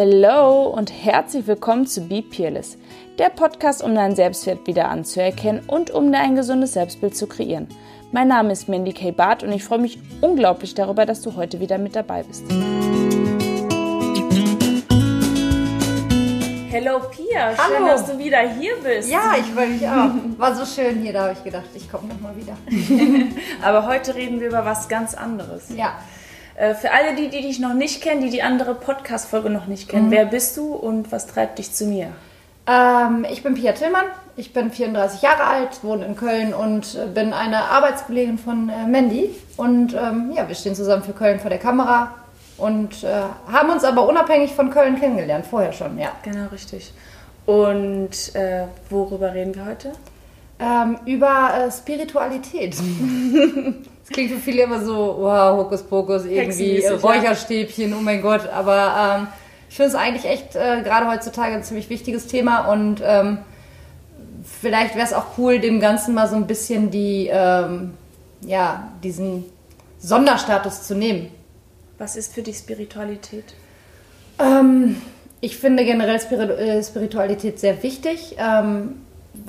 Hello und herzlich willkommen zu Be Peerless, der Podcast, um deinen Selbstwert wieder anzuerkennen und um dir ein gesundes Selbstbild zu kreieren. Mein Name ist Mandy K. Barth und ich freue mich unglaublich darüber, dass du heute wieder mit dabei bist. Hello Pia, schön, Hallo. dass du wieder hier bist. Ja, ich freue mich auch. War so schön hier, da habe ich gedacht, ich komme nochmal wieder. Aber heute reden wir über was ganz anderes. Ja. Äh, Für alle, die, die dich noch nicht kennen, die die andere Podcast-Folge noch nicht Mhm. kennen, wer bist du und was treibt dich zu mir? Ähm, ich bin Pia Tillmann, ich bin 34 Jahre alt, wohne in Köln und äh, bin eine Arbeitskollegin von äh, Mandy. Und ähm, ja, wir stehen zusammen für Köln vor der Kamera und äh, haben uns aber unabhängig von Köln kennengelernt, vorher schon, ja. Genau, richtig. Und äh, worüber reden wir heute? Ähm, über äh, Spiritualität. Das klingt für viele immer so, wow, Hokuspokus, irgendwie äh, Hexenmäßig, ja. Räucherstäbchen, oh mein Gott. Aber ähm, ich finde es eigentlich echt äh, gerade heutzutage ein ziemlich wichtiges Thema und ähm, vielleicht wäre es auch cool, dem Ganzen mal so ein bisschen die, ähm, ja, diesen Sonderstatus zu nehmen. Was ist für dich Spiritualität? Ähm, ich finde generell äh, Spiritualität sehr wichtig.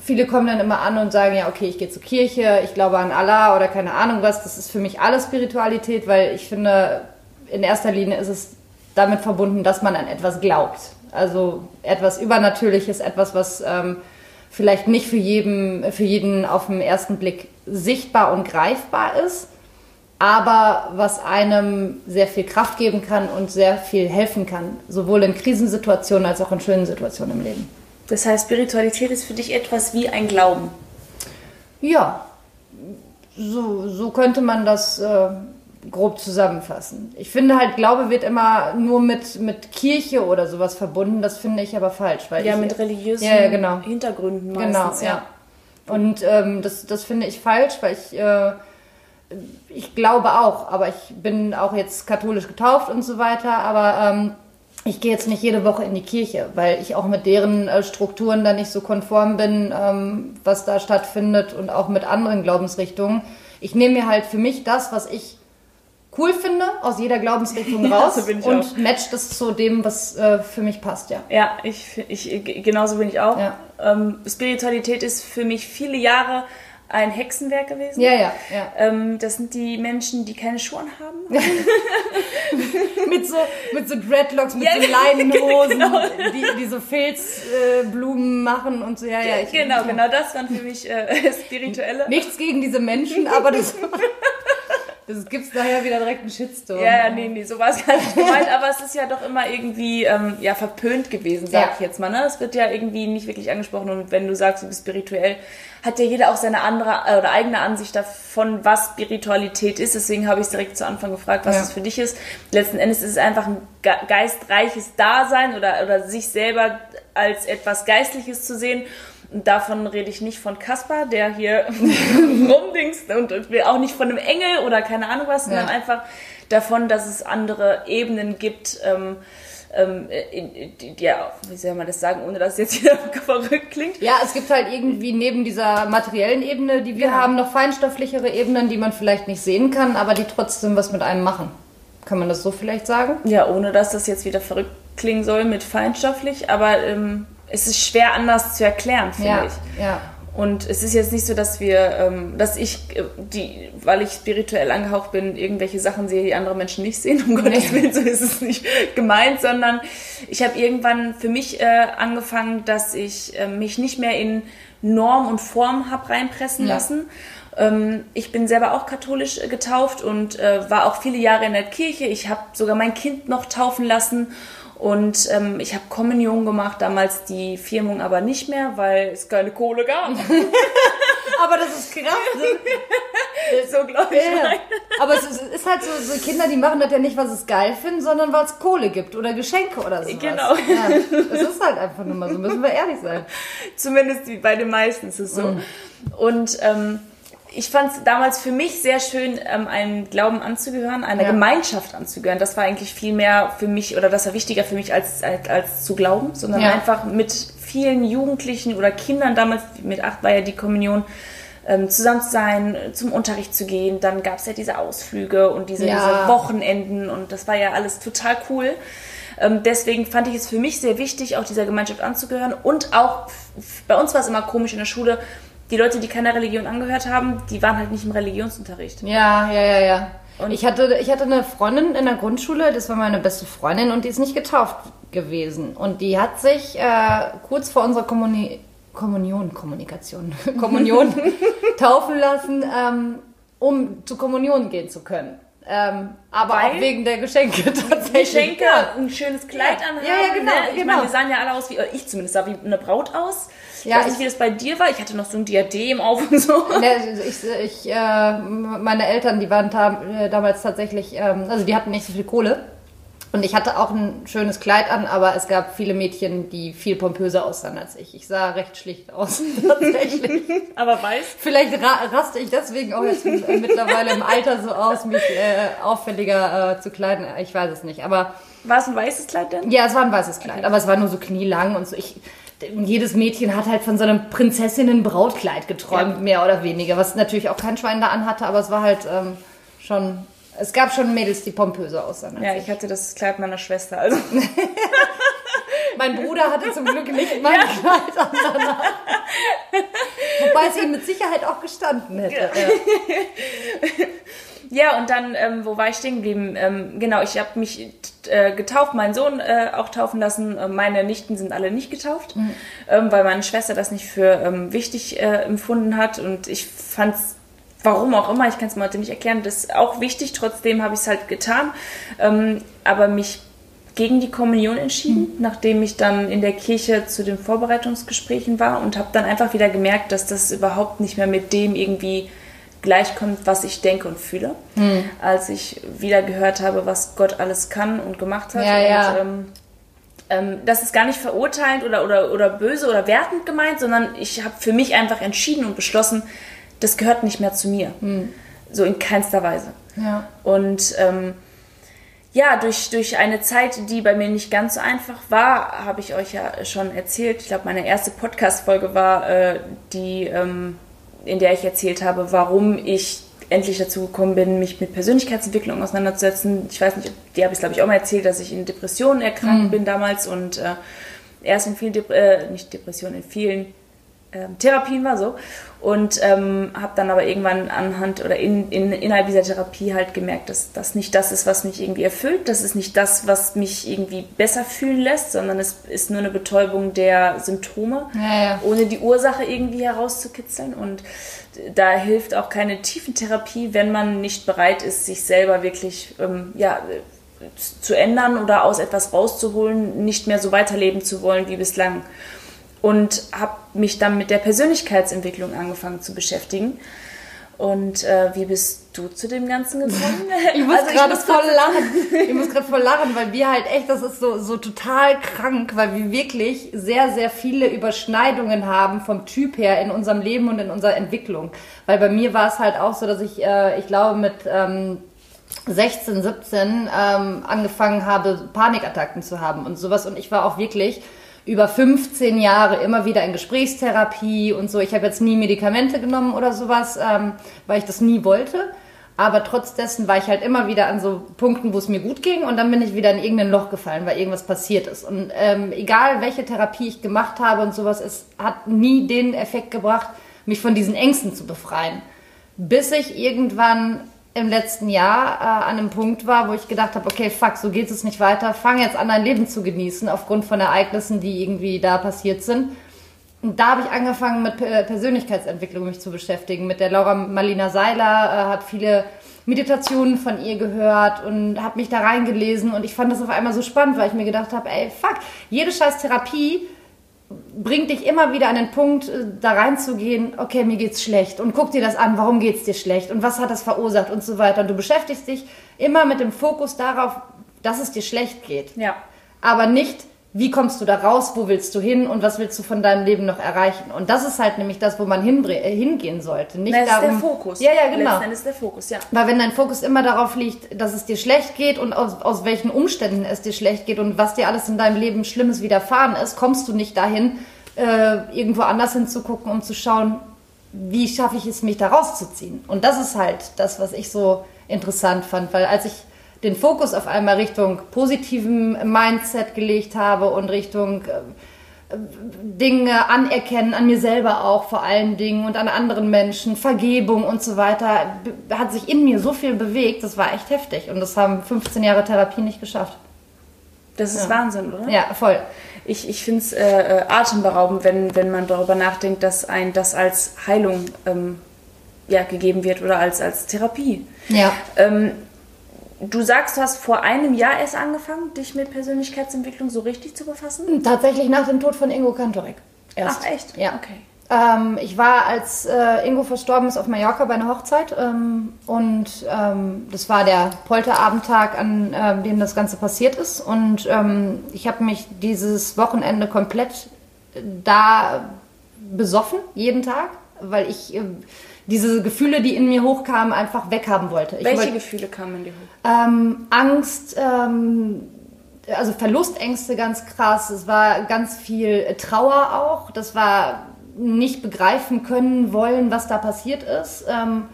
Viele kommen dann immer an und sagen, ja, okay, ich gehe zur Kirche, ich glaube an Allah oder keine Ahnung was. Das ist für mich alles Spiritualität, weil ich finde, in erster Linie ist es damit verbunden, dass man an etwas glaubt. Also etwas Übernatürliches, etwas, was ähm, vielleicht nicht für jeden, für jeden auf den ersten Blick sichtbar und greifbar ist aber was einem sehr viel Kraft geben kann und sehr viel helfen kann, sowohl in Krisensituationen als auch in schönen Situationen im Leben. Das heißt, Spiritualität ist für dich etwas wie ein Glauben. Ja, so, so könnte man das äh, grob zusammenfassen. Ich finde halt, Glaube wird immer nur mit, mit Kirche oder sowas verbunden, das finde ich aber falsch. Weil Ja, ich, mit religiösen Ja, ja, genau. Hintergründen Genau, meistens. ja. Und ähm, das, das finde ich falsch, weil ich, äh, ich glaube auch, aber ich bin auch jetzt katholisch getauft und so weiter, aber ähm, ich gehe jetzt nicht jede Woche in die Kirche, weil ich auch mit deren äh, Strukturen da nicht so konform bin, ähm, was da stattfindet und auch mit anderen Glaubensrichtungen. Ich nehme mir halt für mich das, was ich cool finde, aus jeder Glaubensrichtung Ja, raus so bin ich und auch. match das zu dem, was äh, für mich passt, ja. Ja, ich, ich, genauso bin ich auch. Ja. Ähm, Spiritualität ist für mich viele Jahre ein Hexenwerk gewesen. Ja, ja, ja. Ähm, das sind die Menschen, die keine Schuhe haben. mit so, mit so Dreadlocks, mit Ja, so Leinenhosen, genau. die, die so Filzblumen äh, machen und so. Ja, ja, ich, genau, genau, das waren für mich äh, spirituelle. Nichts gegen diese Menschen, aber das, das gibt's daher wieder direkt einen Shitstorm. Ja, ja, nee, nee, so war es gar nicht gemeint, aber es ist ja doch immer irgendwie ähm, ja, verpönt gewesen, sag Ja. ich jetzt mal. Ne? Es wird ja irgendwie nicht wirklich angesprochen und wenn du sagst, du bist spirituell, hat ja jeder auch seine andere äh, oder eigene Ansicht davon, was Spiritualität ist. Deswegen habe ich es direkt zu Anfang gefragt, was Ja. es für dich ist. Letzten Endes ist es einfach ein ge geistreiches Dasein oder, oder sich selber als etwas Geistliches zu sehen. Davon rede ich nicht von Kaspar, der hier rumdingst und, auch nicht von einem Engel oder keine Ahnung was, sondern Ja. einfach davon, dass es andere Ebenen gibt, ähm, ähm, in, in, die, ja, wie soll man das sagen, ohne dass es jetzt wieder verrückt klingt. Ja, es gibt halt irgendwie neben dieser materiellen Ebene, die wir Genau. haben, noch feinstofflichere Ebenen, die man vielleicht nicht sehen kann, aber die trotzdem was mit einem machen. Kann man das so vielleicht sagen? Ja, ohne dass das jetzt wieder verrückt klingen soll mit feinstofflich, aber ähm, es ist schwer anders zu erklären, finde Ja, ich. ja. Und es ist jetzt nicht so, dass wir, ähm, dass ich, äh, die, weil ich spirituell angehaucht bin, irgendwelche Sachen sehe, die andere Menschen nicht sehen. Um Gottes Willen, so ist es nicht gemeint, sondern ich habe irgendwann für mich äh, angefangen, dass ich äh, mich nicht mehr in Norm und Form habe reinpressen Ja. lassen. Ähm, ich bin selber auch katholisch äh, getauft und äh, war auch viele Jahre in der Kirche. Ich habe sogar mein Kind noch taufen lassen. Und ähm, ich habe Kommunion gemacht, damals die Firmung aber nicht mehr, weil es keine Kohle gab. Aber das ist krass. ne? so glaube ich. Ja. Aber es ist, halt so, so Kinder, die machen das ja nicht, weil sie es geil finden, sondern weil es Kohle gibt oder Geschenke oder so. Genau. Ja, es ist halt einfach nur mal so, müssen wir ehrlich sein. Zumindest bei den meisten ist es so. Und ähm, ich fand es damals für mich sehr schön, ähm, einem Glauben anzugehören, einer Ja. Gemeinschaft anzugehören. Das war eigentlich viel mehr für mich oder das war wichtiger für mich als, als, als zu glauben, sondern Ja. einfach mit vielen Jugendlichen oder Kindern damals, mit acht war ja die Kommunion, ähm, zusammen zu sein, zum Unterricht zu gehen. Dann gab es ja diese Ausflüge und diese, Ja. diese Wochenenden und das war ja alles total cool. Ähm, deswegen fand ich es für mich sehr wichtig, auch dieser Gemeinschaft anzugehören. Und auch, bei uns war es immer komisch in der Schule, die Leute, die keiner Religion angehört haben, die waren halt nicht im Religionsunterricht. Ja, ja, ja, ja. Und ich hatte, ich hatte eine Freundin in der Grundschule, das war meine beste Freundin und die ist nicht getauft gewesen. Und die hat sich äh, kurz vor unserer Kommuni Kommunion, Kommunikation, Kommunion taufen lassen, ähm, um zur Kommunion gehen zu können. Ähm, aber Weil auch wegen der Geschenke tatsächlich. Geschenke, ein schönes Kleid ja. anhaben. Ja, ja, genau. Ne? Ich genau. meine, wir sahen ja alle aus wie, ich zumindest sah wie eine Braut aus. Ich ja, weiß nicht, wie das bei dir war. Ich hatte noch so ein Diadem auf und so. Ne, ich, ich, äh, meine Eltern, die waren äh, damals tatsächlich, ähm, also die hatten nicht so viel Kohle. Und ich hatte auch ein schönes Kleid an, aber es gab viele Mädchen, die viel pompöser aussahen als ich. Ich sah recht schlicht aus, tatsächlich. aber weiß? Vielleicht ra raste ich deswegen auch jetzt mittlerweile im Alter so aus, mich äh, auffälliger äh, zu kleiden. Ich weiß es nicht, aber... War es ein weißes Kleid denn? Ja, es war ein weißes Kleid, okay. aber es war nur so knielang und so. Ich, jedes Mädchen hat halt von so einem Prinzessinnen-Brautkleid geträumt, ja. mehr oder weniger, was natürlich auch kein Schwein da anhatte, aber es war halt ähm, schon es gab schon Mädels, die pompöser aussahen. Ja, ich hatte das Kleid meiner Schwester. Also. mein Bruder hatte zum Glück nicht mein ja. Kleid an. Wobei es ihm mit Sicherheit auch gestanden hätte. Ja, ja und dann, ähm, wo war ich stehen geblieben? Ähm, genau, ich habe mich äh, getauft, meinen Sohn äh, auch taufen lassen. Äh, meine Nichten sind alle nicht getauft, mhm. ähm, weil meine Schwester das nicht für ähm, wichtig äh, empfunden hat. Und ich fand es warum auch immer, ich kann es mir heute nicht erklären, das ist auch wichtig, trotzdem habe ich es halt getan, ähm, aber mich gegen die Kommunion entschieden, mhm. nachdem ich dann in der Kirche zu den Vorbereitungsgesprächen war und habe dann einfach wieder gemerkt, dass das überhaupt nicht mehr mit dem irgendwie gleichkommt, was ich denke und fühle, mhm. als ich wieder gehört habe, was Gott alles kann und gemacht hat. Ja, und, ja. Ähm, ähm, das ist gar nicht verurteilend oder, oder, oder böse oder wertend gemeint, sondern ich habe für mich einfach entschieden und beschlossen, das gehört nicht mehr zu mir. Hm. So in keinster Weise. Ja. Und ähm, ja, durch, durch eine Zeit, die bei mir nicht ganz so einfach war, habe ich euch ja schon erzählt. Ich glaube, meine erste Podcast-Folge war äh, die, ähm, in der ich erzählt habe, warum ich endlich dazu gekommen bin, mich mit Persönlichkeitsentwicklung auseinanderzusetzen. Ich weiß nicht, die habe ich glaube ich auch mal erzählt, dass ich in Depressionen erkrankt mhm. bin damals und äh, erst in vielen, Dep äh, nicht Depressionen, in vielen ähm, Therapien war so und ähm, habe dann aber irgendwann anhand oder in, in, innerhalb dieser Therapie halt gemerkt, dass das nicht das ist, was mich irgendwie erfüllt, das ist nicht das, was mich irgendwie besser fühlen lässt, sondern es ist nur eine Betäubung der Symptome, ja, ja. ohne die Ursache irgendwie herauszukitzeln. Und da hilft auch keine Tiefentherapie, wenn man nicht bereit ist, sich selber wirklich ähm, ja, zu ändern oder aus etwas rauszuholen, nicht mehr so weiterleben zu wollen wie bislang und habe mich dann mit der Persönlichkeitsentwicklung angefangen zu beschäftigen. Und äh, wie bist du zu dem Ganzen gekommen? ich muss also gerade voll lachen. Ich muss gerade voll lachen, weil wir halt echt, das ist so, so total krank, weil wir wirklich sehr, sehr viele Überschneidungen haben vom Typ her in unserem Leben und in unserer Entwicklung. Weil bei mir war es halt auch so, dass ich, äh, ich glaube, mit ähm, 16, 17 ähm, angefangen habe, Panikattacken zu haben und sowas. Und ich war auch wirklich über 15 Jahre immer wieder in Gesprächstherapie und so. Ich habe jetzt nie Medikamente genommen oder sowas, ähm, weil ich das nie wollte. Aber trotz dessen war ich halt immer wieder an so Punkten, wo es mir gut ging und dann bin ich wieder in irgendein Loch gefallen, weil irgendwas passiert ist. Und ähm, egal welche Therapie ich gemacht habe und sowas, es hat nie den Effekt gebracht, mich von diesen Ängsten zu befreien. Bis ich irgendwann im letzten Jahr äh, an einem Punkt war, wo ich gedacht habe, okay, fuck, so geht es nicht weiter. Fang jetzt an, dein Leben zu genießen aufgrund von Ereignissen, die irgendwie da passiert sind. Und da habe ich angefangen, mit Persönlichkeitsentwicklung mich zu beschäftigen. Mit der Laura Marlina Seiler, äh, habe viele Meditationen von ihr gehört und habe mich da reingelesen. Und ich fand das auf einmal so spannend, weil ich mir gedacht habe, ey, fuck, jede scheiß Therapie bringt dich immer wieder an den Punkt, äh, da reinzugehen, okay, mir geht's schlecht und guck dir das an, warum geht's dir schlecht und was hat das verursacht und so weiter. Und du beschäftigst dich immer mit dem Fokus darauf, dass es dir schlecht geht. Ja. Aber nicht, wie kommst du da raus, wo willst du hin und was willst du von deinem Leben noch erreichen? Und das ist halt nämlich das, wo man äh, hingehen sollte. Nicht das darum, ist der Fokus. Ja, ja, genau. Das ist der Fokus, ja. Weil wenn dein Fokus immer darauf liegt, dass es dir schlecht geht und aus, aus welchen Umständen es dir schlecht geht und was dir alles in deinem Leben Schlimmes widerfahren ist, kommst du nicht dahin, äh, irgendwo anders hinzugucken, um zu schauen, wie schaffe ich es, mich da rauszuziehen. Und das ist halt das, was ich so interessant fand, weil als ich den Fokus auf einmal Richtung positivem Mindset gelegt habe und Richtung äh, Dinge anerkennen, an mir selber auch vor allen Dingen und an anderen Menschen, Vergebung und so weiter, hat sich in mir so viel bewegt, das war echt heftig und das haben 15 Jahre Therapie nicht geschafft. Das ist ja. Wahnsinn, oder? Ja, voll. Ich, ich finde es äh, äh, atemberaubend, wenn, wenn man darüber nachdenkt, dass ein das als Heilung ähm, ja, gegeben wird oder als, als Therapie. Ja. Ähm, du sagst, du hast vor einem Jahr erst angefangen, dich mit Persönlichkeitsentwicklung so richtig zu befassen? Tatsächlich nach dem Tod von Ingo Kantorek. Erst. Ach, echt? Ja. Okay. Ähm, ich war, als äh, Ingo verstorben ist, auf Mallorca bei einer Hochzeit ähm, und ähm, das war der Polterabendtag, an äh, dem das Ganze passiert ist und ähm, ich habe mich dieses Wochenende komplett da besoffen, jeden Tag, weil ich äh, diese Gefühle, die in mir hochkamen, einfach weghaben wollte. Ich Welche wollte, Gefühle kamen in dir hoch? Ähm, Angst, ähm, also Verlustängste ganz krass. Es war ganz viel Trauer auch. Das war nicht begreifen können wollen, was da passiert ist. Ähm,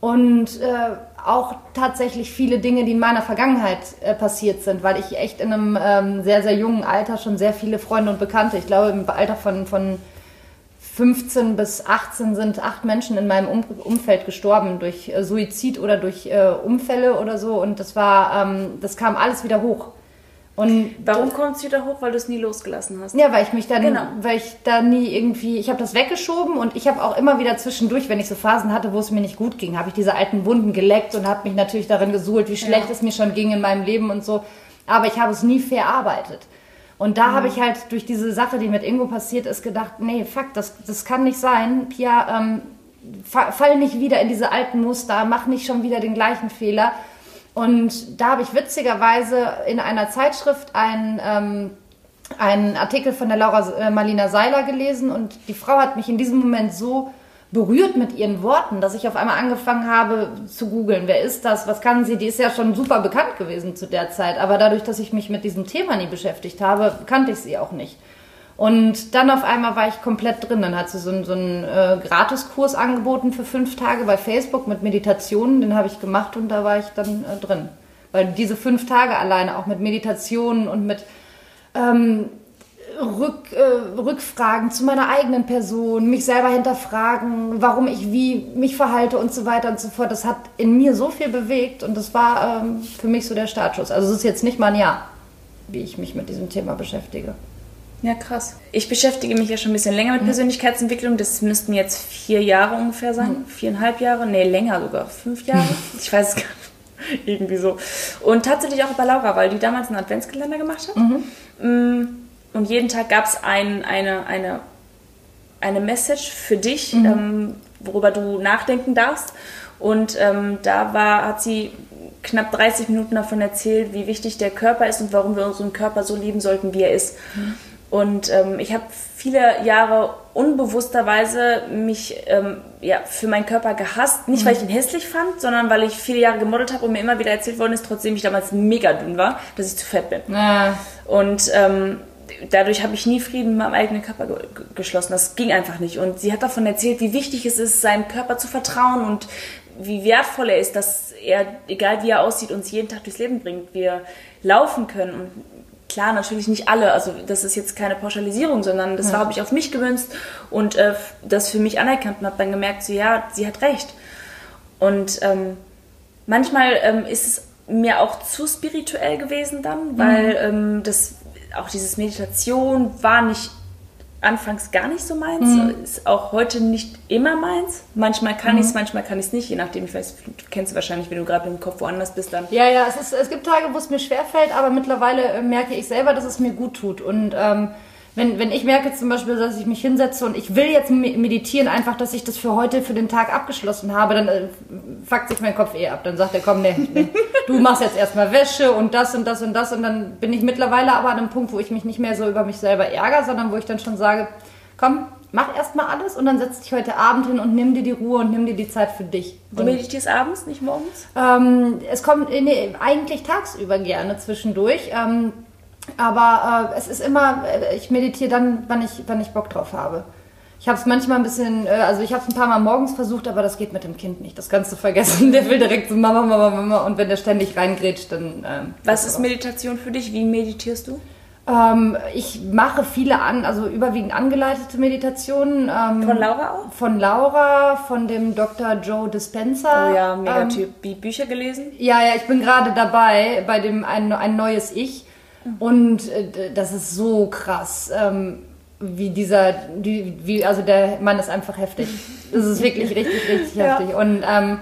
und äh, auch tatsächlich viele Dinge, die in meiner Vergangenheit äh, passiert sind, weil ich echt in einem ähm, sehr, sehr jungen Alter schon sehr viele Freunde und Bekannte, ich glaube im Alter von, von 15 bis 18 sind acht Menschen in meinem um Umfeld gestorben durch äh, Suizid oder durch äh, Unfälle oder so. Und das war, ähm, das kam alles wieder hoch. Und warum kommt es wieder hoch? Weil du es nie losgelassen hast. Ja, weil ich mich dann, genau. weil ich da nie irgendwie, ich habe das weggeschoben und ich habe auch immer wieder zwischendurch, wenn ich so Phasen hatte, wo es mir nicht gut ging, habe ich diese alten Wunden geleckt und habe mich natürlich darin gesuhlt, wie schlecht ja. es mir schon ging in meinem Leben und so. Aber ich habe es nie verarbeitet. Und da mhm. habe ich halt durch diese Sache, die mit Ingo passiert ist, gedacht, nee, fuck, das, das kann nicht sein. Pia, ähm, fall nicht wieder in diese alten Muster, mach nicht schon wieder den gleichen Fehler. Und da habe ich witzigerweise in einer Zeitschrift einen, ähm, einen Artikel von der Laura äh, Marlina Seiler gelesen und die Frau hat mich in diesem Moment so berührt mit ihren Worten, dass ich auf einmal angefangen habe zu googeln, wer ist das, was kann sie, die ist ja schon super bekannt gewesen zu der Zeit, aber dadurch, dass ich mich mit diesem Thema nie beschäftigt habe, kannte ich sie auch nicht. Und dann auf einmal war ich komplett drin. Dann hat sie so, einen, so einen äh, Gratiskurs angeboten für fünf Tage bei Facebook mit Meditationen. Den habe ich gemacht und da war ich dann äh, drin. Weil diese fünf Tage alleine auch mit Meditationen und mit ähm, Rück, äh, Rückfragen zu meiner eigenen Person, mich selber hinterfragen, warum ich wie mich verhalte und so weiter und so fort. Das hat in mir so viel bewegt und das war ähm, für mich so der Startschuss. Also es ist jetzt nicht mal ein Jahr, wie ich mich mit diesem Thema beschäftige. Ja, krass. Ich beschäftige mich ja schon ein bisschen länger mit mhm. Persönlichkeitsentwicklung. Das müssten jetzt vier Jahre ungefähr sein. Mhm. Viereinhalb Jahre. Nee, länger sogar. Fünf Jahre. ich weiß es gar nicht. Irgendwie so. Und tatsächlich auch bei Laura, weil die damals einen Adventskalender gemacht hat. Mhm. Und jeden Tag gab es ein, eine, eine, eine Message für dich, mhm. ähm, worüber du nachdenken darfst. Und ähm, da war, hat sie knapp 30 Minuten davon erzählt, wie wichtig der Körper ist und warum wir unseren Körper so lieben sollten, wie er ist. Mhm. Und ähm, ich habe viele Jahre unbewussterweise mich ähm, ja, für meinen Körper gehasst. Nicht, weil ich ihn hässlich fand, sondern weil ich viele Jahre gemodelt habe und mir immer wieder erzählt worden ist, trotzdem ich damals mega dünn war, dass ich zu fett bin. Ja. Und ähm, dadurch habe ich nie Frieden mit meinem eigenen Körper ge geschlossen. Das ging einfach nicht. Und sie hat davon erzählt, wie wichtig es ist, seinem Körper zu vertrauen und wie wertvoll er ist, dass er, egal wie er aussieht, uns jeden Tag durchs Leben bringt. Wir laufen können. Und klar, natürlich nicht alle. Also das ist jetzt keine Pauschalisierung, sondern das ja. habe ich auf mich gemünzt und äh, das für mich anerkannt und habe dann gemerkt, so ja, sie hat recht. Und ähm, manchmal ähm, ist es mir auch zu spirituell gewesen dann, weil mhm. ähm, das auch dieses Meditation war nicht anfangs gar nicht so meins, mhm. ist auch heute nicht immer meins. Manchmal kann mhm. ich es, manchmal kann ich es nicht, je nachdem, ich weiß, du kennst wahrscheinlich, wenn du gerade im Kopf woanders bist dann. Ja, ja, es, ist, es gibt Tage, wo es mir schwerfällt, aber mittlerweile äh, merke ich selber, dass es mir gut tut und ähm, wenn, wenn ich merke zum Beispiel, dass ich mich hinsetze und ich will jetzt meditieren, einfach, dass ich das für heute, für den Tag abgeschlossen habe, dann äh, fuckt sich mein Kopf eh ab. Dann sagt er, komm, nee, nee, du machst jetzt erstmal Wäsche und das und das und das. Und dann bin ich mittlerweile aber an einem Punkt, wo ich mich nicht mehr so über mich selber ärgere, sondern wo ich dann schon sage, komm, mach erstmal alles und dann setz dich heute Abend hin und nimm dir die Ruhe und nimm dir die Zeit für dich. Du meditierst abends, nicht morgens? Ähm, es kommt nee, eigentlich tagsüber gerne zwischendurch. Ähm, aber äh, es ist immer, äh, ich meditiere dann, wann ich, wann ich Bock drauf habe. Ich habe es manchmal ein bisschen, äh, also ich habe es ein paar Mal morgens versucht, aber das geht mit dem Kind nicht. Das kannst du vergessen. Der will direkt so Mama, Mama, Mama und wenn der ständig reingrätscht, dann. Ähm, Was ist Meditation für dich? Wie meditierst du? Ähm, ich mache viele an, also überwiegend angeleitete Meditationen. Ähm, Von Laura auch? Von Laura, von dem Dr. Joe Dispenza. Oh ja, mega Ähm, Typ. Bücher gelesen? ja, ja, ich bin gerade dabei bei dem ein, ein neues Ich. Und äh, das ist so krass, ähm, wie dieser, die, wie, also der Mann ist einfach heftig. Das ist wirklich richtig, richtig Ja. heftig. Und ähm,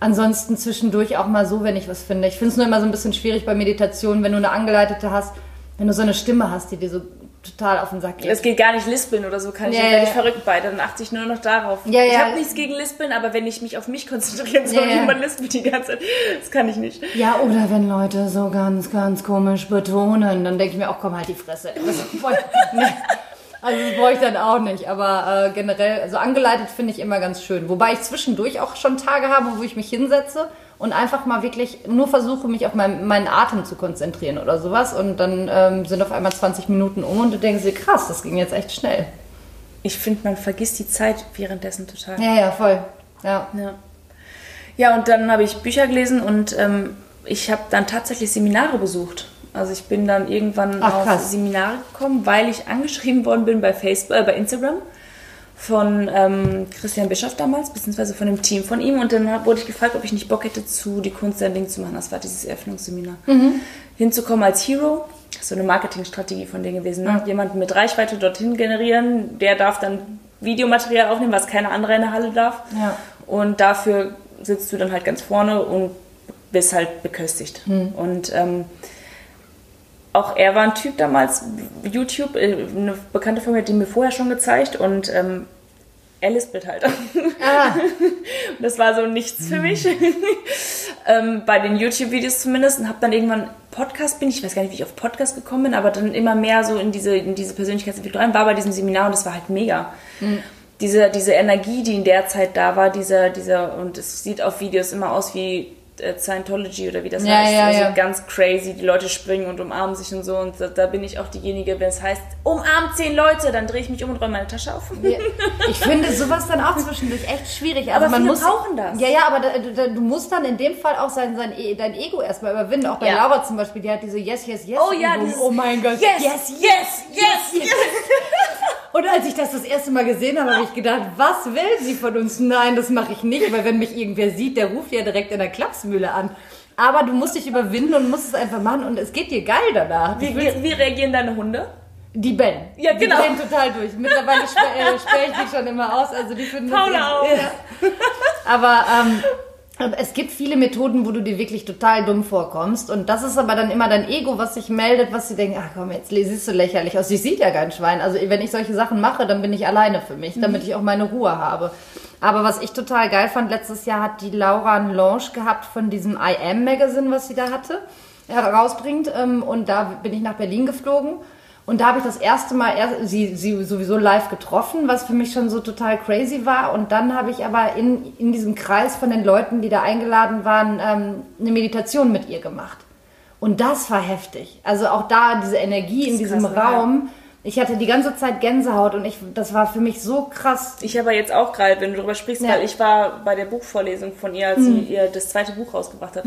ansonsten zwischendurch auch mal so, wenn ich was finde. Ich finde es nur immer so ein bisschen schwierig bei Meditationen, wenn du eine angeleitete hast, wenn du so eine Stimme hast, die dir so total auf den Sack geht. Es geht gar nicht Lispeln oder so, kann ich Ja, ja, ja, ich ja. verrückt bei. Dann achte ich nur noch darauf. Ja, ich habe nichts gegen Lispeln, aber wenn ich mich auf mich konzentrieren soll, Ja, man lispelt die ganze Zeit, das kann ich nicht. Ja, oder wenn Leute so ganz, ganz komisch betonen, dann denke ich mir auch, komm halt die Fresse. Also das brauche ich dann auch nicht. Aber äh, generell, also angeleitet finde ich immer ganz schön. Wobei ich zwischendurch auch schon Tage habe, wo ich mich hinsetze und einfach mal wirklich nur versuche, mich auf mein, meinen Atem zu konzentrieren oder sowas. Und dann ähm, sind auf einmal 20 Minuten um und du denkst dir, krass, das ging jetzt echt schnell. Ich finde, man vergisst die Zeit währenddessen total. Ja, ja, voll. Ja. Ja, ja und dann habe ich Bücher gelesen und ähm, ich habe dann tatsächlich Seminare besucht. Also ich bin dann irgendwann Ach, auf krass. Seminare gekommen, weil ich angeschrieben worden bin bei Facebook, äh, bei Instagram von ähm, Christian Bischoff damals, beziehungsweise von dem Team von ihm. Und dann hab, wurde ich gefragt, ob ich nicht Bock hätte, zu die Kunst dein Ding zu machen. Das war dieses Eröffnungsseminar. Hinzukommen als Hero, so eine Marketingstrategie von denen gewesen. Ne? Jemanden mit Reichweite dorthin generieren, der darf dann Videomaterial aufnehmen, was keine andere in der Halle darf. Ja. Und dafür sitzt du dann halt ganz vorne und bist halt beköstigt. Und ähm, auch er war ein Typ damals, YouTube, äh, eine Bekannte von mir hat ihn mir vorher schon gezeigt und ähm, er lispelt halt. Ah, Das war so nichts für mich. ähm, bei den YouTube-Videos zumindest. Und habe dann irgendwann Podcast bin ich, weiß gar nicht, wie ich auf Podcast gekommen bin, aber dann immer mehr so in diese, in diese Persönlichkeitsentwicklung rein, war bei diesem Seminar und das war halt mega. Diese, diese Energie, die in der Zeit da war, dieser, dieser, und es sieht auf Videos immer aus wie Scientology oder wie das Ja, heißt. ja, also ja. ganz crazy, die Leute springen und umarmen sich und so. Und da, da bin ich auch diejenige, wenn es heißt, umarmt zehn Leute, dann drehe ich mich um und räume meine Tasche auf. Ich finde sowas dann auch zwischendurch echt schwierig. Also Aber man viele muss, brauchen das. Ja, ja, aber da, da, du musst dann in dem Fall auch sein, sein, E- dein Ego erstmal überwinden. Auch bei Ja. Laura zum Beispiel, die hat diese Yes, Yes, Yes. Oh ja, dieses oh mein Gott. Yes, yes, yes, yes. Und als ich das das erste Mal gesehen habe, habe ich gedacht, was will sie von uns? Nein, das mache ich nicht, weil wenn mich irgendwer sieht, der ruft ja direkt in der Klapsmühle an. Aber du musst dich überwinden und musst es einfach machen und es geht dir geil danach. Wie, wie, reagieren deine Hunde? Die bellen. Ja, genau. Die bellen total durch. Mittlerweile sperre äh, sperre ich die schon immer aus. Also die finden Paula auch. Ja. Aber ähm, aber es gibt viele Methoden, wo du dir wirklich total dumm vorkommst. Und das ist aber dann immer dein Ego, was sich meldet, was sie denken, ach komm, jetzt siehst du lächerlich aus. Sie sieht ja kein Schwein. Also wenn ich solche Sachen mache, dann bin ich alleine für mich, damit ich auch meine Ruhe habe. Aber was ich total geil fand, letztes Jahr hat die Laura einen Launch gehabt von diesem I Am Magazine, was sie da hatte, herausbringt. Ähm, Und da bin ich nach Berlin geflogen. Und da habe ich das erste Mal erst, sie, sie sowieso live getroffen, was für mich schon so total crazy war. Und dann habe ich aber in, in diesem Kreis von den Leuten, die da eingeladen waren, ähm, eine Meditation mit ihr gemacht. Und das war heftig. Also auch da diese Energie in diesem krass? Raum. Ich hatte die ganze Zeit Gänsehaut und ich, das war für mich so krass. Ich aber jetzt auch gerade, wenn du darüber sprichst, Ja. Mhm. weil ich war bei der Buchvorlesung von ihr, als sie ihr das zweite Buch rausgebracht hat.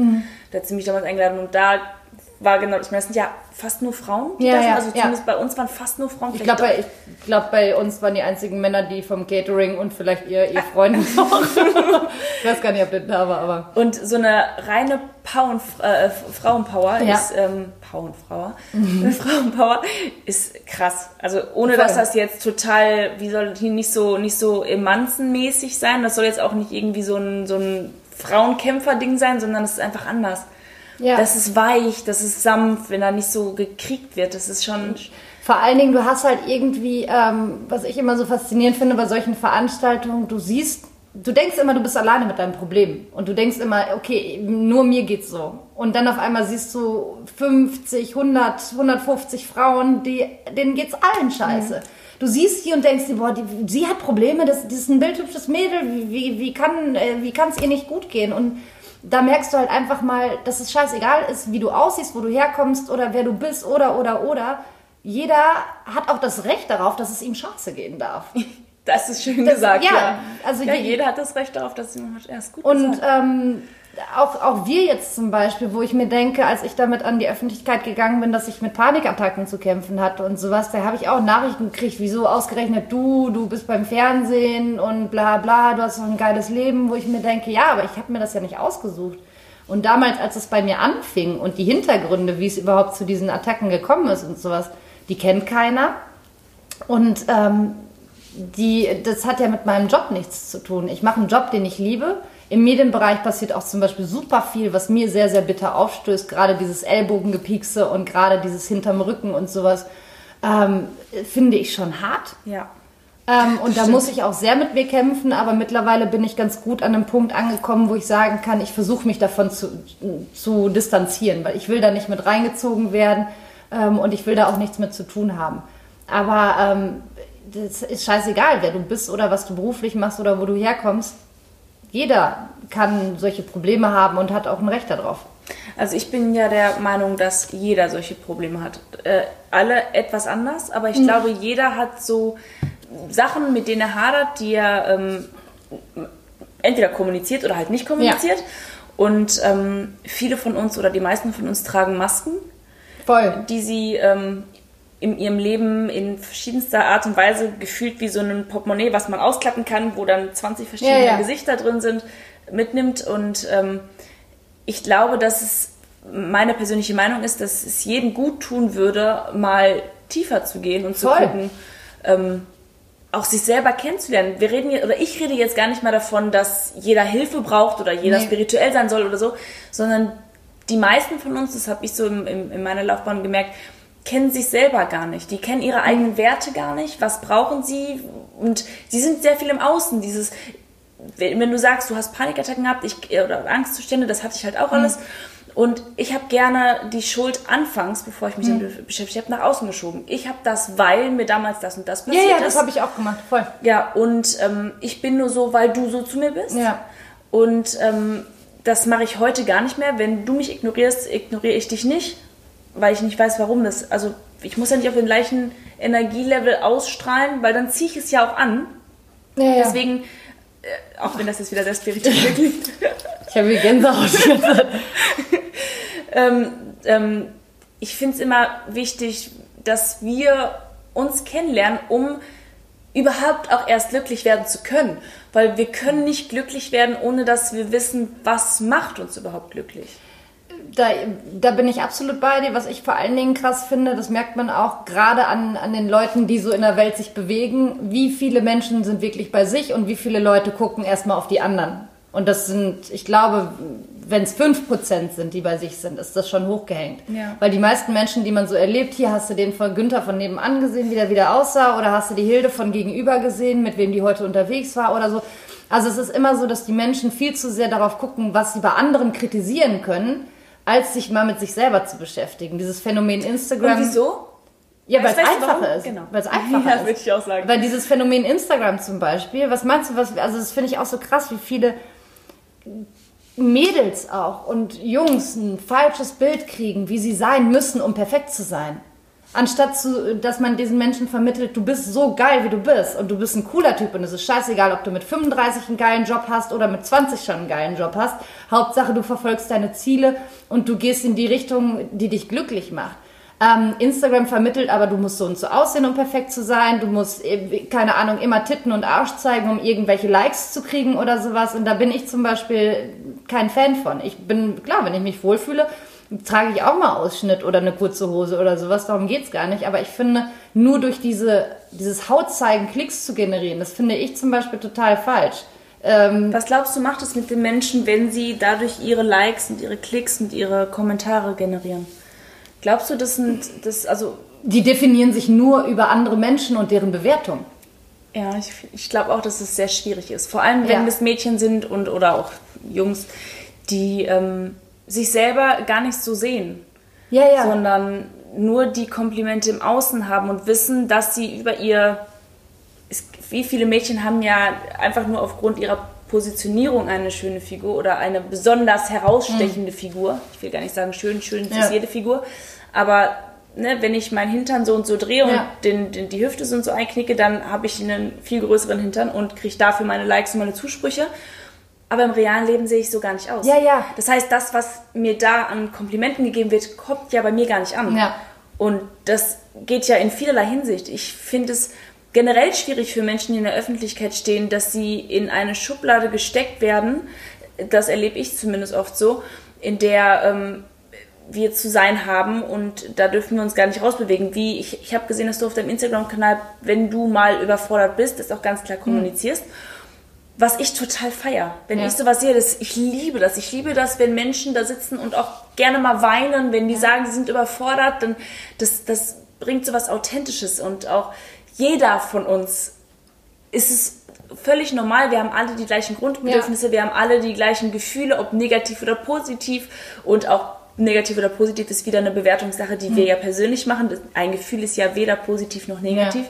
Da hat sie mich damals eingeladen und da war genau, ich meine, das sind ja fast nur Frauen, die Ja, da sind. ja, Also zumindest bei uns waren fast nur Frauen. Ich glaube, bei, ich glaub, bei uns waren die einzigen Männer, die vom Catering und vielleicht ihr, ihr Freund noch. ich weiß gar nicht, ob das da war, aber. Und so eine reine Power, äh, Frauenpower Ja. Mhm. ist, ähm, Powerfrauer, Frauenpower ist krass. Also ohne, dass Voll. das jetzt total, wie soll die nicht so, nicht so emanzenmäßig sein, das soll jetzt auch nicht irgendwie so ein, so ein Frauenkämpfer-Ding sein, sondern es ist einfach anders. Ja. Das ist weich, das ist sanft, wenn da nicht so gekriegt wird, das ist schon... Vor allen Dingen, du hast halt irgendwie, ähm, was ich immer so faszinierend finde bei solchen Veranstaltungen, du siehst, du denkst immer, du bist alleine mit deinem Problem. Und du denkst immer, okay, nur mir geht's so. Und dann auf einmal siehst du 50, 100, 150 Frauen, die, denen geht's allen scheiße. Du siehst sie und denkst dir, boah, die, sie hat Probleme, das, das ist ein bildhübsches Mädel, wie, wie, wie kann äh, wie kann's ihr nicht gut gehen? Und da merkst du halt einfach mal, dass es scheißegal ist, wie du aussiehst, wo du herkommst oder wer du bist oder oder oder. Jeder hat auch das Recht darauf, dass es ihm scheiße gehen darf. Das ist schön gesagt, ja, ja. also ja, je- jeder hat das Recht darauf, dass jemand hat. Ja, ist gut Und ähm, auch, auch wir jetzt zum Beispiel, wo ich mir denke, als ich damit an die Öffentlichkeit gegangen bin, dass ich mit Panikattacken zu kämpfen hatte und sowas, da habe ich auch Nachrichten gekriegt, wieso ausgerechnet du, du bist beim Fernsehen und bla bla, du hast so ein geiles Leben, wo ich mir denke, ja, aber ich habe mir das ja nicht ausgesucht. Und damals, als es bei mir anfing und die Hintergründe, wie es überhaupt zu diesen Attacken gekommen ist und sowas, die kennt keiner. Und ähm, die, das hat ja mit meinem Job nichts zu tun. Ich mache einen Job, den ich liebe. Im Medienbereich passiert auch zum Beispiel super viel, was mir sehr, sehr bitter aufstößt. Gerade dieses Ellbogengepiekse und gerade dieses hinterm Rücken und sowas ähm, finde ich schon hart. ja. Ähm, und da muss ich auch sehr mit mir kämpfen, aber mittlerweile bin ich ganz gut an einem Punkt angekommen, wo ich sagen kann, ich versuche mich davon zu, zu distanzieren, weil ich will da nicht mit reingezogen werden ähm, und ich will da auch nichts mit zu tun haben. Aber ähm, das ist scheißegal, wer du bist oder was du beruflich machst oder wo du herkommst. Jeder kann solche Probleme haben und hat auch ein Recht darauf. Also ich bin ja der Meinung, dass jeder solche Probleme hat. Äh, alle etwas anders, aber ich glaube, jeder hat so Sachen, mit denen er hadert, die er ähm, entweder kommuniziert oder halt nicht kommuniziert. Und ähm, viele von uns oder die meisten von uns tragen Masken, Voll. die sie ähm, in ihrem Leben in verschiedenster Art und Weise gefühlt wie so ein Portemonnaie, was man ausklappen kann, wo dann 20 verschiedene Ja, ja. Gesichter drin sind, mitnimmt. Und ähm, ich glaube, dass es meine persönliche Meinung ist, dass es jedem gut tun würde, mal tiefer zu gehen und zu Voll. gucken, ähm, auch sich selber kennenzulernen. Wir reden hier, oder ich rede jetzt gar nicht mal davon, dass jeder Hilfe braucht oder jeder Nee. spirituell sein soll oder so, sondern die meisten von uns, das habe ich so im, im, in meiner Laufbahn gemerkt, kennen sich selber gar nicht. Die kennen ihre eigenen Werte gar nicht. Was brauchen sie? Und sie sind sehr viel im Außen. Dieses, wenn du sagst, du hast Panikattacken gehabt ich, oder Angstzustände, das hatte ich halt auch alles. Und ich habe gerne die Schuld anfangs, bevor ich mich damit beschäftigt habe, nach außen geschoben. Ich habe das, weil mir damals das und das Ja, passiert ja, ist. das habe ich auch gemacht. Voll. Ja, und ähm, ich bin nur so, weil du so zu mir bist. Ja. Und ähm, das mache ich heute gar nicht mehr. Wenn du mich ignorierst, ignoriere ich dich nicht, weil ich nicht weiß, warum das. Also ich muss ja nicht auf den gleichen Energielevel ausstrahlen, weil dann ziehe ich es ja auch an. Ja, ja. Deswegen, äh, auch wenn das jetzt wieder sehr spirituell klingt, ich habe die Gänsehaut. ähm, ähm, ich finde es immer wichtig, dass wir uns kennenlernen, um überhaupt auch erst glücklich werden zu können. Weil wir können nicht glücklich werden, ohne dass wir wissen, was macht uns überhaupt glücklich. Da, da bin ich absolut bei dir. Was ich vor allen Dingen krass finde, das merkt man auch gerade an, an den Leuten, die so in der Welt sich bewegen. Wie viele Menschen sind wirklich bei sich und wie viele Leute gucken erstmal auf die anderen. Und das sind, ich glaube, wenn es 5% sind, die bei sich sind, ist das schon hochgehängt. Ja. Weil die meisten Menschen, die man so erlebt, hier hast du den von Günther von nebenan gesehen, wie der wieder aussah, oder hast du die Hilde von gegenüber gesehen, mit wem die heute unterwegs war oder so. Also es ist immer so, dass die Menschen viel zu sehr darauf gucken, was sie bei anderen kritisieren können, als sich mal mit sich selber zu beschäftigen. Dieses Phänomen Instagram. Und wieso? Ja, weil es einfacher warum? ist. Genau. Weil es einfacher Ja, ist. würde ich auch sagen. Weil dieses Phänomen Instagram zum Beispiel, was meinst du, was, also das finde ich auch so krass, wie viele Mädels auch und Jungs ein falsches Bild kriegen, wie sie sein müssen, um perfekt zu sein. Anstatt zu, dass man diesen Menschen vermittelt, du bist so geil, wie du bist und du bist ein cooler Typ und es ist scheißegal, ob du mit 35 einen geilen Job hast oder mit 20 schon einen geilen Job hast. Hauptsache, du verfolgst deine Ziele und du gehst in die Richtung, die dich glücklich macht. Ähm, Instagram vermittelt, aber du musst so und so aussehen, um perfekt zu sein. Du musst, äh, keine Ahnung, immer Titten und Arsch zeigen, um irgendwelche Likes zu kriegen oder sowas. Und da bin ich zum Beispiel kein Fan von. Ich bin, klar, wenn ich mich wohlfühle, trage ich auch mal Ausschnitt oder eine kurze Hose oder sowas. Darum geht's gar nicht. Aber ich finde, nur durch diese, dieses Hautzeigen Klicks zu generieren, das finde ich zum Beispiel total falsch. Ähm, Was glaubst du, macht es mit den Menschen, wenn sie dadurch ihre Likes und ihre Klicks und ihre Kommentare generieren? Glaubst du, das sind das also die definieren sich nur über andere Menschen und deren Bewertung. ja, ich, ich glaube auch, dass es sehr schwierig ist. Vor allem, wenn Ja. es Mädchen sind und oder auch Jungs, die ähm, sich selber gar nicht so sehen, Ja, ja. sondern nur die Komplimente im Außen haben und wissen, dass sie über ihr wie viele Mädchen haben ja einfach nur aufgrund ihrer Positionierung eine schöne Figur oder eine besonders herausstechende Figur. Ich will gar nicht sagen schön, schön Ja. ist jede Figur, aber ne, wenn ich meinen Hintern so und so drehe und Ja. den, den, die Hüfte so und so einknicke, dann habe ich einen viel größeren Hintern und kriege dafür meine Likes und meine Zusprüche. Aber im realen Leben sehe ich so gar nicht aus. Ja, ja. Das heißt, das, was mir da an Komplimenten gegeben wird, kommt ja bei mir gar nicht an. Ja. Und das geht ja in vielerlei Hinsicht. Ich finde es generell schwierig für Menschen, die in der Öffentlichkeit stehen, dass sie in eine Schublade gesteckt werden. Das erlebe ich zumindest oft so, in der ähm, wir zu sein haben und da dürfen wir uns gar nicht rausbewegen. Wie ich, ich habe gesehen, dass du auf deinem Instagram-Kanal, wenn du mal überfordert bist, das auch ganz klar kommunizierst. Was ich total feier. Wenn Ja. ich sowas sehe, das, ich liebe das. Ich liebe das, wenn Menschen da sitzen und auch gerne mal weinen, wenn die sagen, sie sind überfordert, dann das, das bringt sowas Authentisches und auch jeder von uns ist es völlig normal. Wir haben alle die gleichen Grundbedürfnisse, wir haben alle die gleichen Gefühle, ob negativ oder positiv und auch negativ oder positiv ist wieder eine Bewertungssache, die wir ja persönlich machen. Ein Gefühl ist ja weder positiv noch negativ.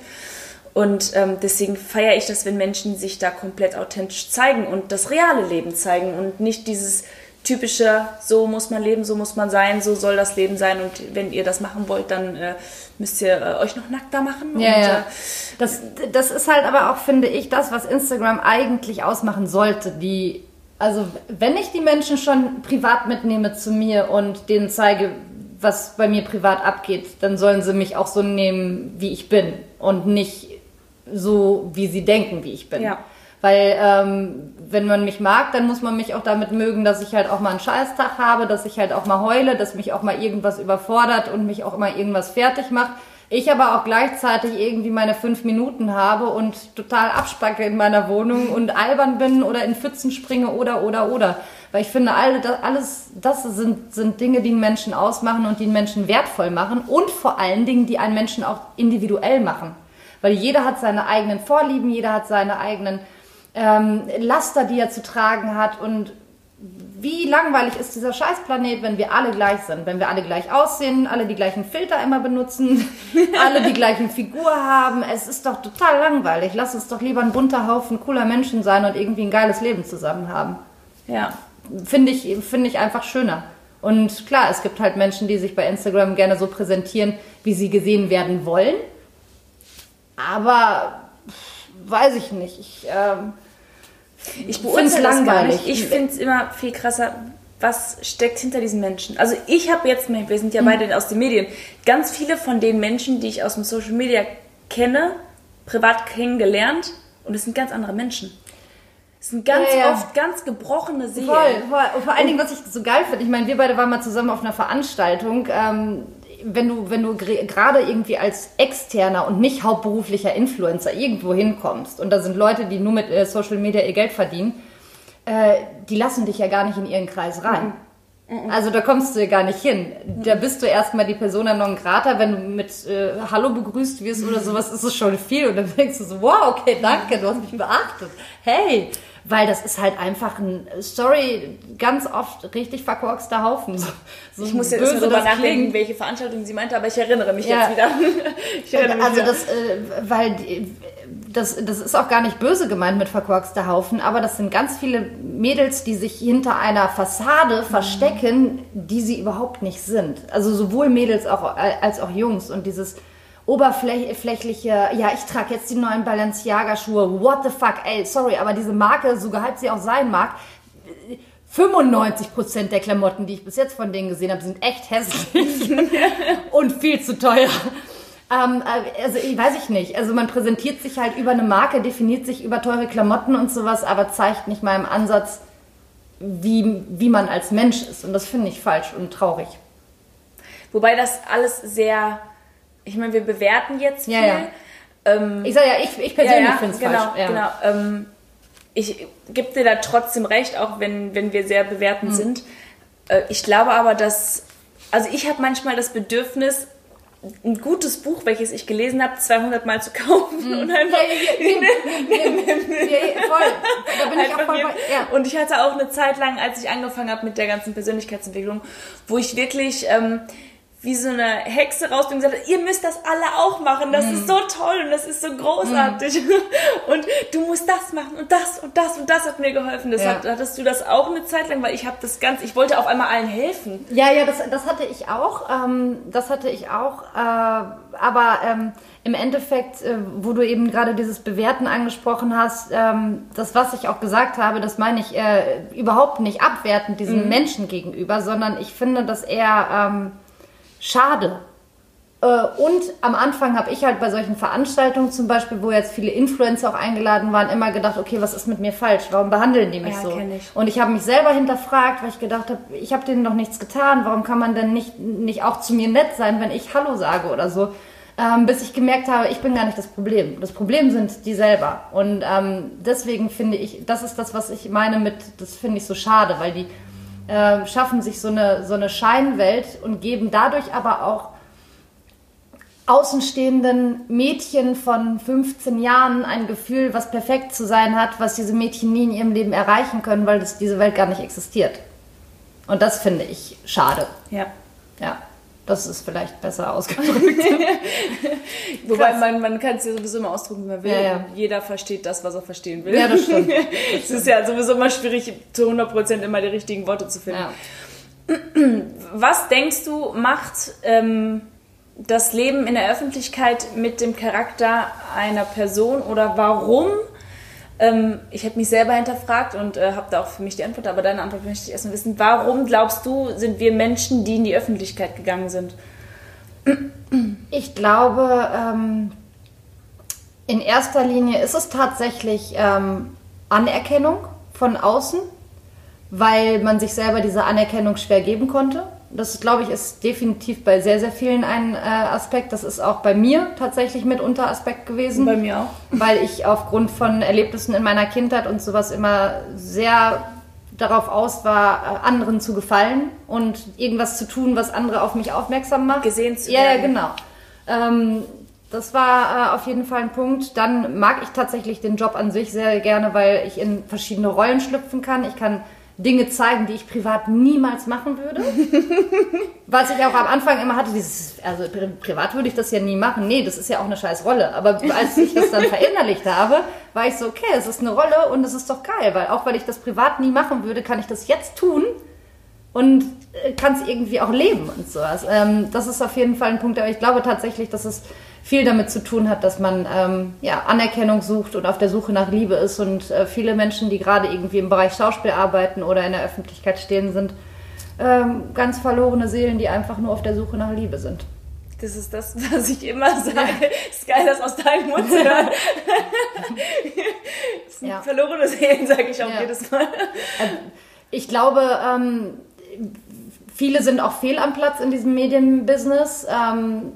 Und ähm, deswegen feiere ich das, wenn Menschen sich da komplett authentisch zeigen und das reale Leben zeigen und nicht dieses typische, so muss man leben, so muss man sein, so soll das Leben sein und wenn ihr das machen wollt, dann äh, müsst ihr äh, euch noch nackter machen. Ja, und, ja. Äh, Das, das ist halt aber auch, finde ich, das, was Instagram eigentlich ausmachen sollte. Die, also, wenn ich die Menschen schon privat mitnehme zu mir und denen zeige, was bei mir privat abgeht, dann sollen sie mich auch so nehmen, wie ich bin und nicht so, wie sie denken, wie ich bin. Ja. Weil ähm, wenn man mich mag, dann muss man mich auch damit mögen, dass ich halt auch mal einen Scheißtag habe, dass ich halt auch mal heule, dass mich auch mal irgendwas überfordert und mich auch mal irgendwas fertig macht. Ich aber auch gleichzeitig irgendwie meine fünf Minuten habe und total abspacke in meiner Wohnung und albern bin oder in Pfützen springe oder oder oder. Weil ich finde, all das, alles das sind, sind Dinge, die einen Menschen ausmachen und die einen Menschen wertvoll machen und vor allen Dingen, die einen Menschen auch individuell machen. Weil jeder hat seine eigenen Vorlieben, jeder hat seine eigenen ähm, Laster, die er zu tragen hat. Und wie langweilig ist dieser Scheißplanet, wenn wir alle gleich sind, wenn wir alle gleich aussehen, alle die gleichen Filter immer benutzen, alle die gleichen Figur haben. Es ist doch total langweilig. Lass uns doch lieber ein bunter Haufen cooler Menschen sein und irgendwie ein geiles Leben zusammen haben. ja. Finde ich, finde ich einfach schöner. Und klar, es gibt halt Menschen, die sich bei Instagram gerne so präsentieren, wie sie gesehen werden wollen. Aber weiß ich nicht. Ich, ähm, Ich beurteile gar langweilig. Ich finde es immer viel krasser, was steckt hinter diesen Menschen. Also ich habe jetzt, wir sind ja Mhm. beide aus den Medien, ganz viele von den Menschen, die ich aus dem Social Media kenne, privat kennengelernt und es sind ganz andere Menschen. Es sind ganz Ja, ja. oft ganz gebrochene Seelen. Voll, voll. Und vor allen Dingen, was ich so geil finde, ich meine, wir beide waren mal zusammen auf einer Veranstaltung. Ähm, wenn du, wenn du gerade irgendwie als externer und nicht hauptberuflicher Influencer irgendwo hinkommst und da sind Leute, die nur mit äh, Social Media ihr Geld verdienen, äh, die lassen dich ja gar nicht in ihren Kreis rein. Also da kommst du gar nicht hin. Da bist du erstmal die Persona non grata, wenn du mit äh, Hallo begrüßt wirst oder sowas, ist es schon viel. Und dann denkst du so, wow, okay, danke, du hast mich beachtet. Hey, weil das ist halt einfach ein, sorry, ganz oft richtig verkorkster Haufen. So, so Ich muss jetzt böse drüber das nachdenken, welche Veranstaltung sie meinte, aber ich erinnere mich Ja. jetzt wieder. ich erinnere mich Also wieder. das, äh, weil die, das, das ist auch gar nicht böse gemeint mit verkorkster Haufen, aber das sind ganz viele Mädels, die sich hinter einer Fassade verstecken, die sie überhaupt nicht sind. Also sowohl Mädels auch, als auch Jungs und dieses oberflächliche, ja, ich trage jetzt die neuen Balenciaga-Schuhe, what the fuck, ey, sorry, aber diese Marke, so gehypt sie auch sein mag, 95% der Klamotten, die ich bis jetzt von denen gesehen habe, sind echt hässlich und viel zu teuer. Ähm, äh, also ich weiß ich nicht. Also man präsentiert sich halt über eine Marke, definiert sich über teure Klamotten und sowas, aber zeigt nicht mal im Ansatz, wie, wie man als Mensch ist. Und das finde ich falsch und traurig. Wobei das alles sehr, ich meine, wir bewerten jetzt viel. Ja, ja. Ähm, Ich sage ja, ich, ich persönlich finde es genau, falsch. Genau. Ähm, ich gebe dir da trotzdem recht, auch wenn, wenn wir sehr bewertend sind. Äh, ich glaube aber, dass, also ich habe manchmal das Bedürfnis, ein gutes Buch, welches ich gelesen habe, 200 Mal zu kaufen und einfach. Und ich hatte auch eine Zeit lang, als ich angefangen habe mit der ganzen Persönlichkeitsentwicklung, wo ich wirklich ähm, wie so eine Hexe raus und gesagt hat, ihr müsst das alle auch machen, das mm. ist so toll und das ist so großartig mm. und du musst das machen und das und das und das hat mir geholfen. Das ja. hat, hattest du das auch eine Zeit lang, weil ich habe das ganz, ich wollte auf einmal allen helfen. Ja, ja, das, das hatte ich auch, ähm, das hatte ich auch, äh, aber ähm, im Endeffekt, äh, wo du eben gerade dieses Bewerten angesprochen hast, ähm, das, was ich auch gesagt habe, das meine ich äh, überhaupt nicht abwertend diesen mm. Menschen gegenüber, sondern ich finde das eher ähm, schade. Äh, und am Anfang habe ich halt bei solchen Veranstaltungen zum Beispiel, wo jetzt viele Influencer auch eingeladen waren, immer gedacht, okay, was ist mit mir falsch? Warum behandeln die mich ja, so? Ich. Und ich habe mich selber hinterfragt, weil ich gedacht habe, ich habe denen doch nichts getan. Warum kann man denn nicht, nicht auch zu mir nett sein, wenn ich Hallo sage oder so? Ähm, bis ich gemerkt habe, ich bin gar nicht das Problem. Das Problem sind die selber. Und ähm, deswegen finde ich, das ist das, was ich meine mit, das finde ich so schade, weil die äh, schaffen sich so eine, so eine Scheinwelt und geben dadurch aber auch außenstehenden Mädchen von 15 Jahren ein Gefühl, was perfekt zu sein hat, was diese Mädchen nie in ihrem Leben erreichen können, weil das, diese Welt gar nicht existiert. Und das finde ich schade. Ja. Ja. Das ist vielleicht besser ausgedrückt. Wobei man, man kann es ja sowieso immer ausdrücken, wie man will. Ja, ja. Jeder versteht das, was er verstehen will. Ja, das stimmt. es ist ja sowieso immer schwierig, zu 100% immer die richtigen Worte zu finden. Ja. Was denkst du, macht ähm, das Leben in der Öffentlichkeit mit dem Charakter einer Person oder warum ähm, ich habe mich selber hinterfragt und äh, habe da auch für mich die Antwort, aber deine Antwort möchte ich erstmal wissen. Warum glaubst du, sind wir Menschen, die in die Öffentlichkeit gegangen sind? Ich glaube, ähm, in erster Linie ist es tatsächlich ähm, Anerkennung von außen, weil man sich selber diese Anerkennung schwer geben konnte. Das, glaube ich, ist definitiv bei sehr, sehr vielen ein äh, Aspekt. Das ist auch bei mir tatsächlich mitunter Aspekt gewesen. Bei mir auch. Weil ich aufgrund von Erlebnissen in meiner Kindheit und sowas immer sehr darauf aus war, äh, anderen zu gefallen und irgendwas zu tun, was andere auf mich aufmerksam macht. Gesehen zu werden. Ja, ja, genau. Ähm, das war äh, auf jeden Fall ein Punkt. Dann mag ich tatsächlich den Job an sich sehr gerne, weil ich in verschiedene Rollen schlüpfen kann. Ich kann Dinge zeigen, die ich privat niemals machen würde. Was ich auch am Anfang immer hatte, dieses, also privat würde ich das ja nie machen. Nee, das ist ja auch eine scheiß Rolle. Aber als ich das dann verinnerlicht habe, war ich so, okay, es ist eine Rolle und es ist doch geil, weil auch weil ich das privat nie machen würde, kann ich das jetzt tun und äh, kann es irgendwie auch leben und sowas. Ähm, das ist auf jeden Fall ein Punkt, aber ich glaube tatsächlich, dass es viel damit zu tun hat, dass man ähm, ja, Anerkennung sucht und auf der Suche nach Liebe ist. Und äh, viele Menschen, die gerade irgendwie im Bereich Schauspiel arbeiten oder in der Öffentlichkeit stehen, sind ähm, ganz verlorene Seelen, die einfach nur auf der Suche nach Liebe sind. Das ist das, was ich immer sage. Ja. Ist geil, das aus deinem Mund zu hören. ja. Verlorene Seelen, sage ich auch ja. jedes Mal. Also, ich glaube, ähm, viele sind auch fehl am Platz in diesem Medienbusiness. Ähm,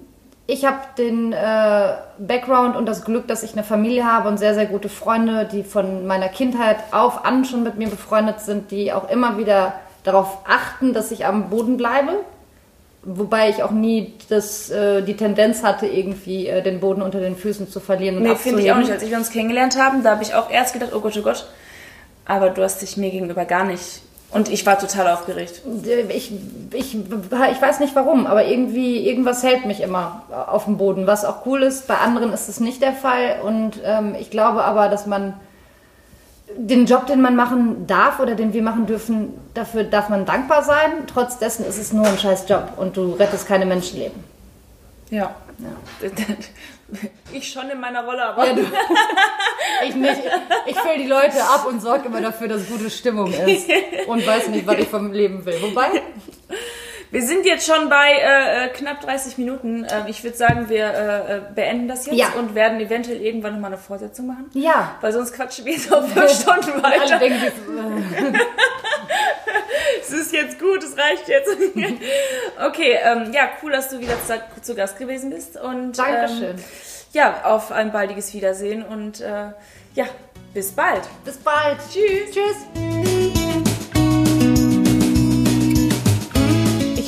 ich habe den äh, Background und das Glück, dass ich eine Familie habe und sehr, sehr gute Freunde, die von meiner Kindheit auf an schon mit mir befreundet sind, die auch immer wieder darauf achten, dass ich am Boden bleibe. Wobei ich auch nie das, äh, die Tendenz hatte, irgendwie äh, den Boden unter den Füßen zu verlieren. Und nee, finde ich auch nicht. Als wir uns kennengelernt haben, da habe ich auch erst gedacht, oh Gott, oh Gott. Aber du hast dich mir gegenüber gar nicht und ich war total aufgeregt. Ich, ich, ich weiß nicht warum, aber irgendwie, irgendwas hält mich immer auf dem Boden, was auch cool ist. Bei anderen ist es nicht der Fall. Und ähm, ich glaube aber, dass man den Job, den man machen darf oder den wir machen dürfen, dafür darf man dankbar sein. Trotz dessen ist es nur ein scheiß Job und du rettest keine Menschenleben. Ja. ja. Ich schon in meiner Rolle, aber. Ja, ich nicht. Ich fülle die Leute ab und sorge immer dafür, dass gute Stimmung ist. Und weiß nicht, was ich vom Leben will. Wobei. Wir sind jetzt schon bei äh, äh knapp 30 Minuten. Äh, ich würde sagen, wir äh, äh, beenden das jetzt ja. und werden eventuell irgendwann nochmal eine Fortsetzung machen. Ja. Weil sonst quatschen wir jetzt auf fünf Stunden weiter. Alle denken, es ist jetzt gut, es reicht jetzt. okay, ähm, ja, cool, dass du wieder zu, zu Gast gewesen bist. Und, Dankeschön. Ähm, ja, auf ein baldiges Wiedersehen und äh, ja, bis bald. Bis bald. Tschüss. Tschüss.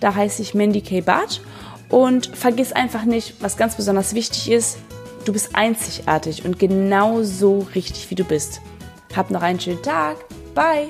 Da heiße ich Mandy K. Barth. Und vergiss einfach nicht, was ganz besonders wichtig ist, du bist einzigartig und genau so richtig, wie du bist. Hab noch einen schönen Tag. Bye!